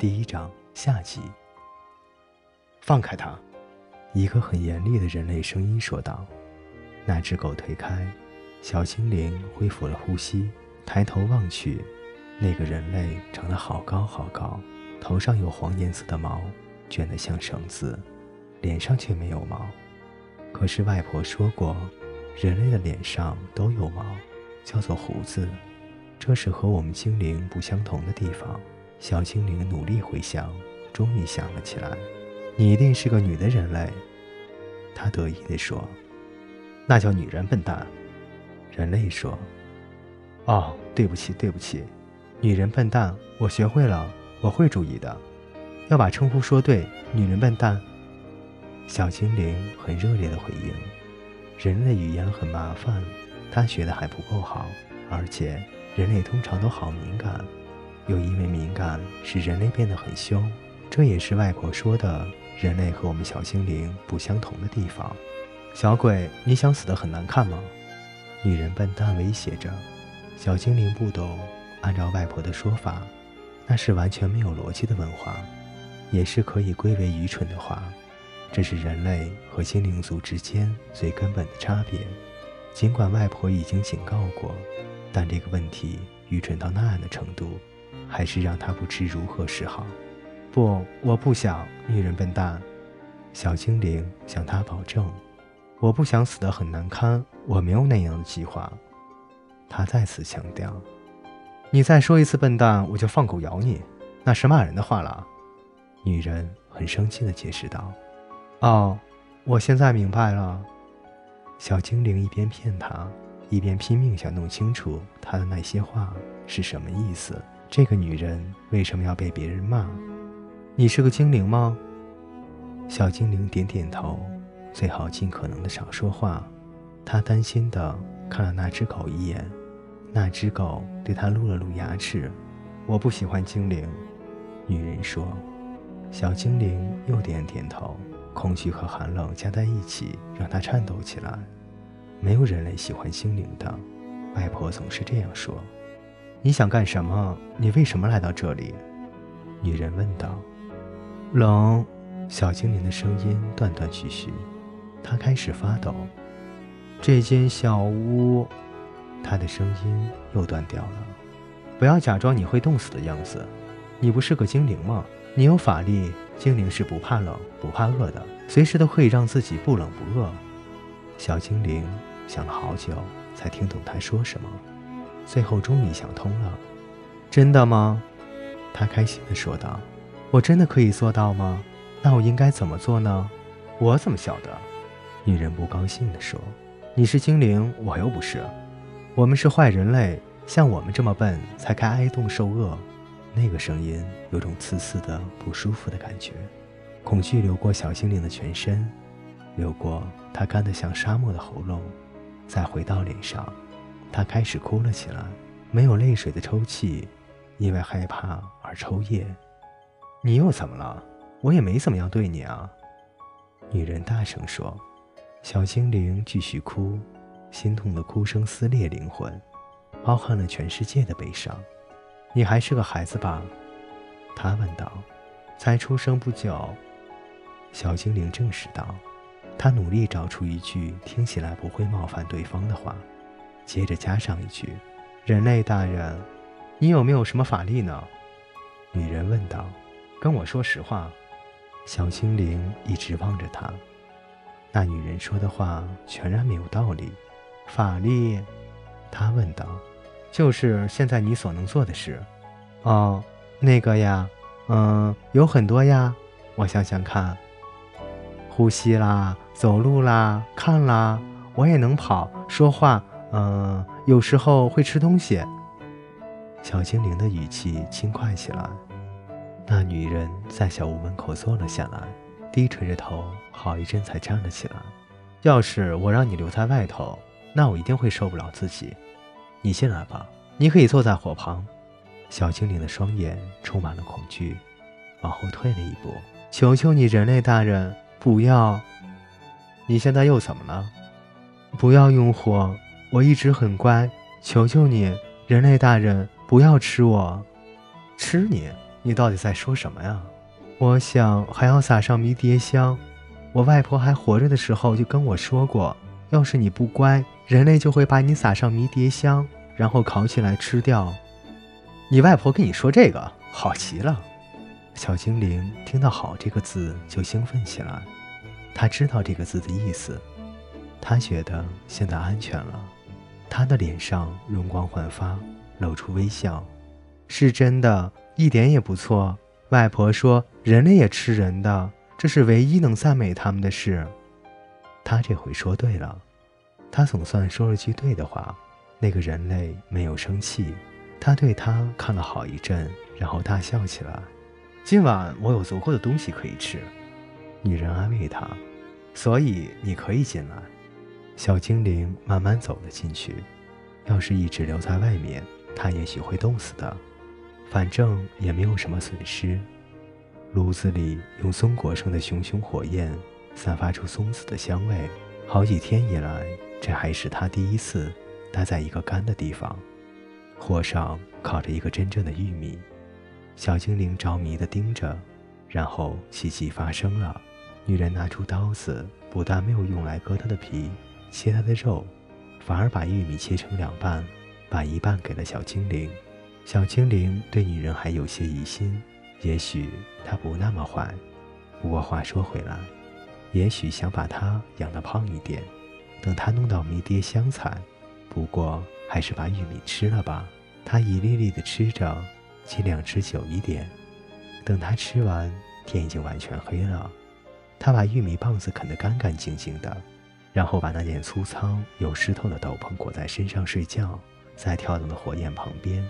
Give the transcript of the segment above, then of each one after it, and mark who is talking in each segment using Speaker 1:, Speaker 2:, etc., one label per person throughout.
Speaker 1: 第一章下集。放开他！一个很严厉的人类声音说道。那只狗推开，小精灵恢复了呼吸，抬头望去，那个人类长得好高好高，头上有黄颜色的毛，卷得像绳子，脸上却没有毛。可是外婆说过，人类的脸上都有毛，叫做胡子。这是和我们精灵不相同的地方。小精灵努力回想，终于想了起来：“你一定是个女的人类。”他得意地说。“那叫女人，笨蛋。”人类说。“哦，对不起，对不起，女人笨蛋，我学会了，我会注意的，要把称呼说对。女人笨蛋。”小精灵很热烈地回应：“人类语言很麻烦，他学的还不够好，而且人类通常都好敏感，又因为敏感使人类变得很凶。这也是外婆说的，人类和我们小精灵不相同的地方。”小鬼，你想死得很难看吗？女人笨蛋威胁着。小精灵不懂，按照外婆的说法，那是完全没有逻辑的问话，也是可以归为愚蠢的话。这是人类和精灵族之间最根本的差别。尽管外婆已经警告过，但这个问题愚蠢到那样的程度，还是让他不知如何是好。不，我不想，女人笨蛋。小精灵向他保证：“我不想死得很难堪，我没有那样的计划。”他再次强调：“你再说一次笨蛋，我就放狗咬你，那是骂人的话了。”女人很生气地解释道。哦，我现在明白了。小精灵一边骗他，一边拼命想弄清楚他的那些话是什么意思。这个女人为什么要被别人骂？你是个精灵吗？小精灵点点头，最好尽可能的少说话。他担心的看了那只狗一眼，那只狗对他露了露牙齿。我不喜欢精灵，女人说。小精灵又点点头。恐惧和寒冷加在一起，让他颤抖起来。没有人类喜欢精灵的，外婆总是这样说。你想干什么？你为什么来到这里？女人问道。冷。小精灵的声音断断续续，她开始发抖。这间小屋，她的声音又断掉了。不要假装你会冻死的样子。你不是个精灵吗？你有法力，精灵是不怕冷、不怕饿的，随时都可以让自己不冷不饿。小精灵想了好久，才听懂他说什么，最后终于想通了。真的吗？他开心地说道。我真的可以做到吗？那我应该怎么做呢？我怎么晓得？女人不高兴地说。你是精灵，我又不是。我们是坏人类，像我们这么笨，才该挨冻受饿。那个声音有种刺刺的不舒服的感觉，恐惧流过小精灵的全身，流过他干得像沙漠的喉咙，再回到脸上，他开始哭了起来，没有泪水的抽泣，因为害怕而抽噎。你又怎么了？我也没怎么样对你啊！女人大声说。小精灵继续哭，心痛的哭声撕裂灵魂，包含了全世界的悲伤。你还是个孩子吧？他问道。才出生不久，小精灵证实道。他努力找出一句听起来不会冒犯对方的话，接着加上一句：“人类大人，你有没有什么法力呢？”女人问道。跟我说实话。小精灵一直望着他。那女人说的话全然没有道理。法力？他问道。就是现在你所能做的事，哦，那个呀，嗯，有很多呀。我想想看，呼吸啦，走路啦，看啦，我也能跑，说话，嗯，有时候会吃东西。小精灵的语气轻快起来。那女人在小屋门口坐了下来，低垂着头，好一阵才站了起来。要是我让你留在外头，那我一定会受不了自己。你进来吧，你可以坐在火旁。小精灵的双眼充满了恐惧，往后退了一步。求求你，人类大人，不要！你现在又怎么了？不要用火，我一直很乖。求求你，人类大人，不要吃我！吃你？你到底在说什么呀？我想还要撒上迷迭香。我外婆还活着的时候就跟我说过，要是你不乖，人类就会把你撒上迷迭香，然后烤起来吃掉。你外婆跟你说这个，好极了。小精灵听到“好”这个字就兴奋起来，他知道这个字的意思，他觉得现在安全了。他的脸上容光焕发，露出微笑。是真的，一点也不错。外婆说：“人类也吃人的。”这是唯一能赞美他们的事。他这回说对了，他总算说了句对的话。那个人类没有生气，他对他看了好一阵，然后大笑起来。今晚我有足够的东西可以吃。女人安慰他，所以你可以进来。小精灵慢慢走了进去。要是一直留在外面，它也许会冻死的。反正也没有什么损失。炉子里用松果生的熊熊火焰，散发出松子的香味。好几天以来，这还是他第一次待在一个干的地方。火上烤着一个真正的玉米，小精灵着迷地盯着。然后奇迹发生了，女人拿出刀子，不但没有用来割它的皮、切它的肉，反而把玉米切成两半，把一半给了小精灵。小精灵对女人还有些疑心。也许他不那么坏，不过话说回来，也许想把他养得胖一点，等他弄到迷迭香惨。不过还是把玉米吃了吧。他一粒粒地吃着，尽量吃久一点。等他吃完，天已经完全黑了。他把玉米棒子啃得干干净净的，然后把那件粗糙又湿透的斗篷裹在身上睡觉，在跳动的火焰旁边。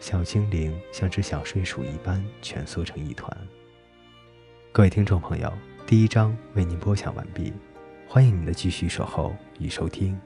Speaker 1: 小精灵像只小睡鼠一般蜷缩成一团。各位听众朋友，第一章为您播讲完毕，欢迎您的继续守候与收听。